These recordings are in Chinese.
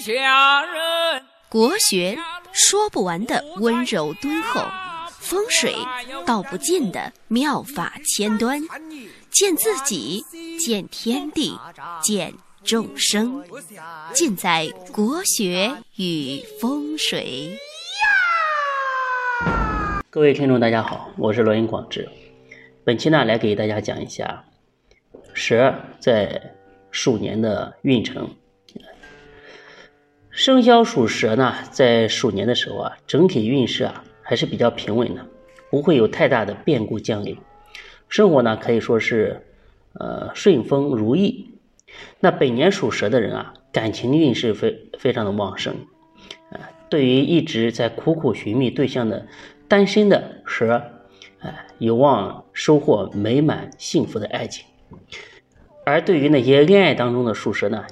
下人。国学说不完的温柔敦厚，风水道不尽的妙法千端，见自己，见天地，见众生，尽在国学与风水。各位听众，大家好，我是罗云广志。本期呢，来给大家讲一下蛇在鼠年的运程。生肖属蛇呢，在鼠年的时候啊，整体运势啊还是比较平稳的，不会有太大的变故降临。生活呢可以说是呃顺风如意。那本年属蛇的人啊，感情运势非非常的旺盛。啊，对于一直在苦苦寻觅对象的单身的蛇，哎，有望收获美满幸福的爱情；而对于那些恋爱当中的属蛇呢，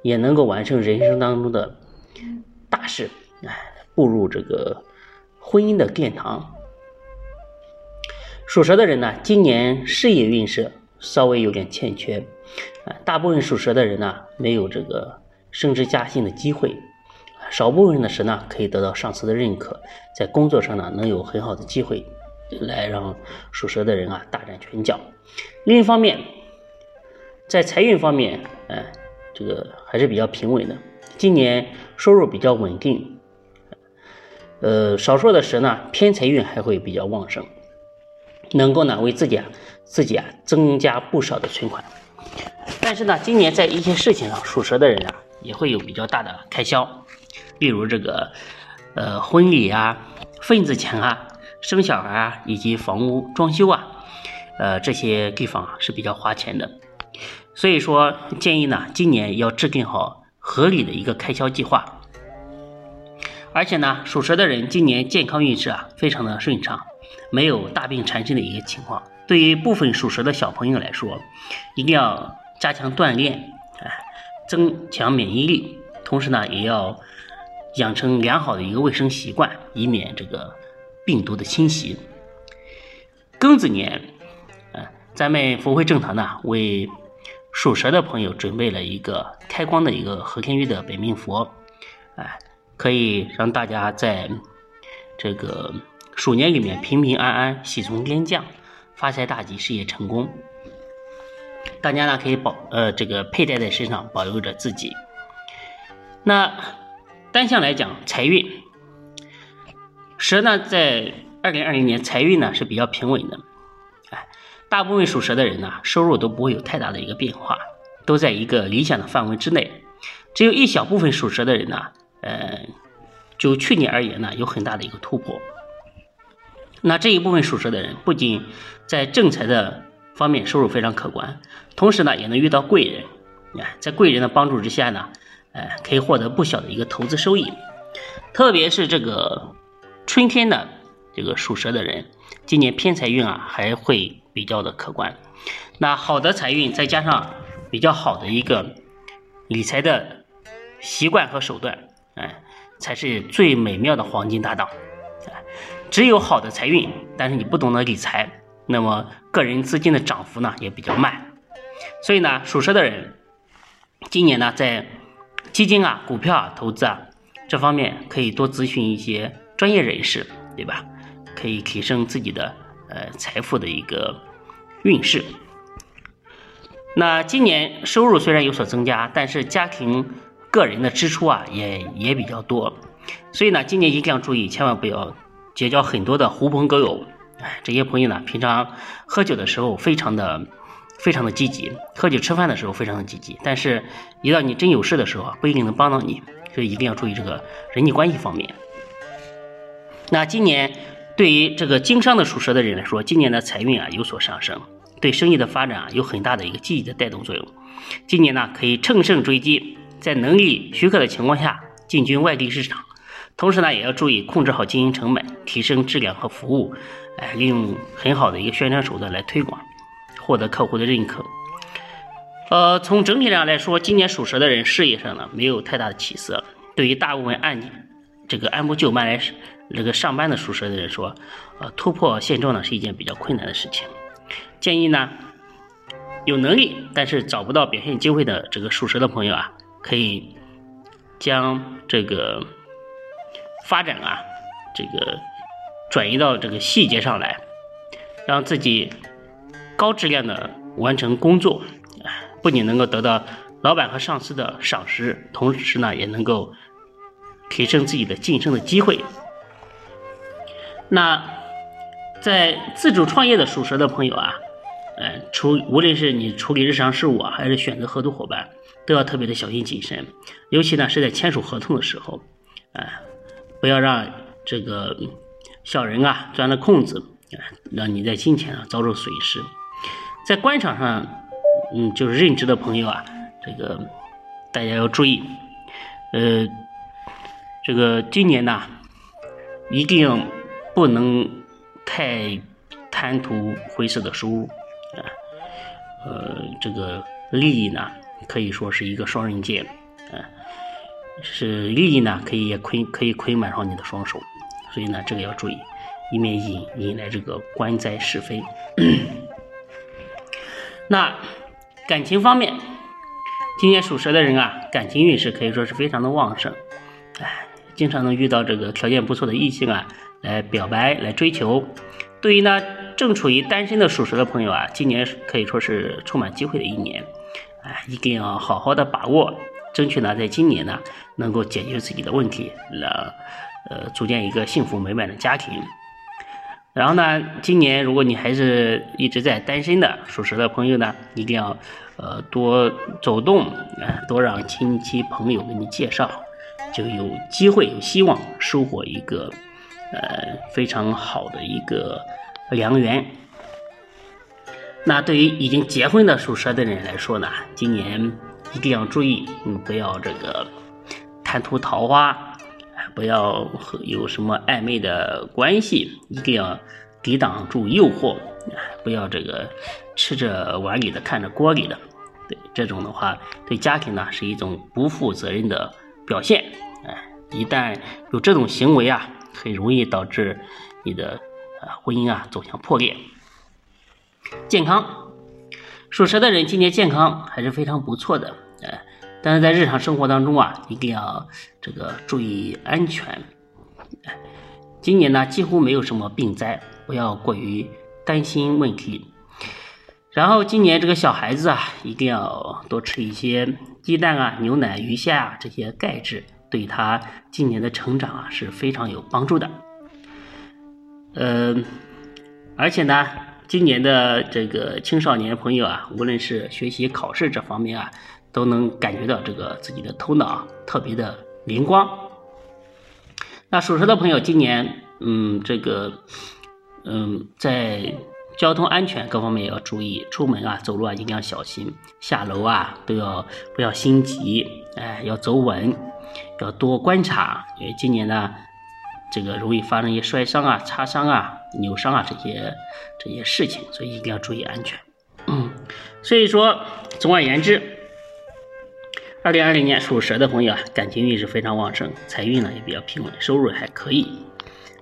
也能够完成人生当中的大事，哎，步入这个婚姻的殿堂。属蛇的人呢，今年事业运势稍微有点欠缺，啊，大部分属蛇的人呢，没有这个升职加薪的机会。少部分的蛇呢，可以得到上司的认可，在工作上呢，能有很好的机会，来让属蛇的人啊大展拳脚。另一方面，在财运方面，哎，这个还是比较平稳的。今年收入比较稳定，呃，少数的蛇呢，偏财运还会比较旺盛，能够呢为自己啊自己啊增加不少的存款。但是呢，今年在一些事情上，属蛇的人啊也会有比较大的开销。例如这个，呃，婚礼啊、份子钱啊、生小孩啊，以及房屋装修啊，呃，这些地方啊是比较花钱的。所以说，建议呢，今年要制定好合理的一个开销计划。而且呢，属蛇的人今年健康运势啊非常的顺畅，没有大病缠身的一个情况。对于部分属蛇的小朋友来说，一定要加强锻炼，哎，增强免疫力，同时呢，也要。养成良好的一个卫生习惯，以免这个病毒的侵袭。庚子年，呃，咱们福慧正堂呢，为属蛇的朋友准备了一个开光的一个和田玉的本命佛，哎，可以让大家在这个鼠年里面平平安安、喜从天降、发财大吉、事业成功。大家呢可以保呃这个佩戴在身上，保佑着自己。那。单向来讲，财运，蛇呢在二零二零年财运呢是比较平稳的，大部分属蛇的人呢收入都不会有太大的一个变化，都在一个理想的范围之内，只有一小部分属蛇的人呢，呃，就去年而言呢有很大的一个突破。那这一部分属蛇的人不仅在正财的方面收入非常可观，同时呢也能遇到贵人，啊，在贵人的帮助之下呢。哎，可以获得不小的一个投资收益，特别是这个春天的这个属蛇的人，今年偏财运啊还会比较的可观。那好的财运再加上比较好的一个理财的习惯和手段，哎，才是最美妙的黄金搭档。哎，只有好的财运，但是你不懂得理财，那么个人资金的涨幅呢也比较慢。所以呢，属蛇的人今年呢在基金啊、股票啊、投资啊，这方面可以多咨询一些专业人士，对吧？可以提升自己的呃财富的一个运势。那今年收入虽然有所增加，但是家庭个人的支出啊也也比较多，所以呢，今年一定要注意，千万不要结交很多的狐朋狗友。哎，这些朋友呢，平常喝酒的时候非常的。非常的积极，喝酒吃饭的时候非常的积极，但是，一到你真有事的时候啊，不一定能帮到你，所以一定要注意这个人际关系方面。那今年对于这个经商的属蛇的人来说，今年的财运啊有所上升，对生意的发展啊有很大的一个积极的带动作用。今年呢可以乘胜追击，在能力许可的情况下进军外地市场，同时呢也要注意控制好经营成本，提升质量和服务，哎，利用很好的一个宣传手段来推广。获得客户的认可。呃，从整体上来说，今年属蛇的人事业上呢没有太大的起色。对于大部分案件这个按部就班来这个上班的属蛇的人说，呃，突破现状呢是一件比较困难的事情。建议呢，有能力但是找不到表现机会的这个属蛇的朋友啊，可以将这个发展啊，这个转移到这个细节上来，让自己高质量的完成工作，不仅能够得到老板和上司的赏识，同时呢，也能够提升自己的晋升的机会。那在自主创业的属蛇的朋友啊，呃，处无论是你处理日常事务啊，还是选择合作伙伴，都要特别的小心谨慎，尤其呢是在签署合同的时候，哎，不要让这个小人啊钻了空子，让你在金钱上遭受损失。在官场上，嗯，就是任职的朋友啊，这个大家要注意，呃，这个今年呢，一定。不能太贪图灰色的收入啊，呃，这个利益呢可以说是一个双刃剑，啊，是利益呢可以也亏可以亏满上你的双手，所以呢这个要注意，以免引引来这个官灾是非。那感情方面，今年属蛇的人啊，感情运势可以说是非常的旺盛，哎，经常能遇到这个条件不错的异性啊。来表白，来追求。对于呢正处于单身的属蛇的朋友啊，今年可以说是充满机会的一年，哎，一定要好好的把握，争取呢在今年呢能够解决自己的问题，让呃组建一个幸福美满的家庭。然后呢，今年如果你还是一直在单身的属蛇的朋友呢，一定要呃多走动，啊，多让亲戚朋友给你介绍，就有机会有希望收获一个。呃，非常好的一个良缘。那对于已经结婚的属蛇的人来说呢，今年一定要注意，嗯，不要这个贪图桃花，不要和有什么暧昧的关系，一定要抵挡住诱惑，不要这个吃着碗里的看着锅里的。对这种的话，对家庭呢是一种不负责任的表现。哎，一旦有这种行为啊。很容易导致你的呃婚姻啊走向破裂。健康，属蛇的人今年健康还是非常不错的，呃，但是在日常生活当中啊，一定要这个注意安全。今年呢几乎没有什么病灾，不要过于担心问题。然后今年这个小孩子啊，一定要多吃一些鸡蛋啊、牛奶、鱼虾啊这些钙质。对他今年的成长啊是非常有帮助的，呃，而且呢，今年的这个青少年朋友啊，无论是学习考试这方面啊，都能感觉到这个自己的头脑特别的灵光。那属蛇的朋友今年，嗯，这个，嗯，在交通安全各方面也要注意，出门啊，走路啊一定要小心，下楼啊都要不要心急，哎，要走稳。要多观察，因为今年呢，这个容易发生一些摔伤啊、擦伤啊、扭伤啊这些这些事情，所以一定要注意安全。嗯，所以说，总而言之，二零二零年属蛇的朋友啊，感情运是非常旺盛，财运呢也比较平稳，收入还可以。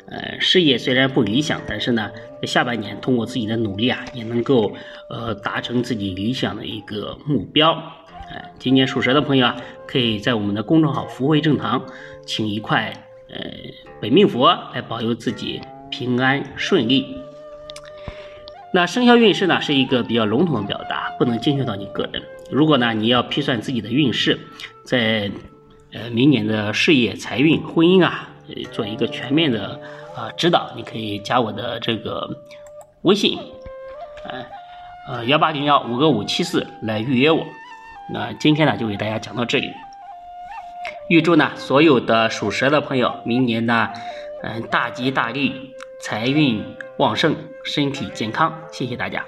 呃，事业虽然不理想，但是呢，在下半年通过自己的努力啊，也能够呃达成自己理想的一个目标。哎，今年属蛇的朋友啊，可以在我们的公众号“福慧正堂”请一块呃本命佛来保佑自己平安顺利。那生肖运势呢，是一个比较笼统的表达，不能精确到你个人。如果呢你要批算自己的运势，在呃明年的事业、财运、婚姻啊，做一个全面的啊指导，你可以加我的这个微信，呃呃幺八零幺五个五七四来预约我。那今天呢，就给大家讲到这里。预祝呢所有的属蛇的朋友，明年呢，嗯，大吉大利，财运旺盛，身体健康。谢谢大家。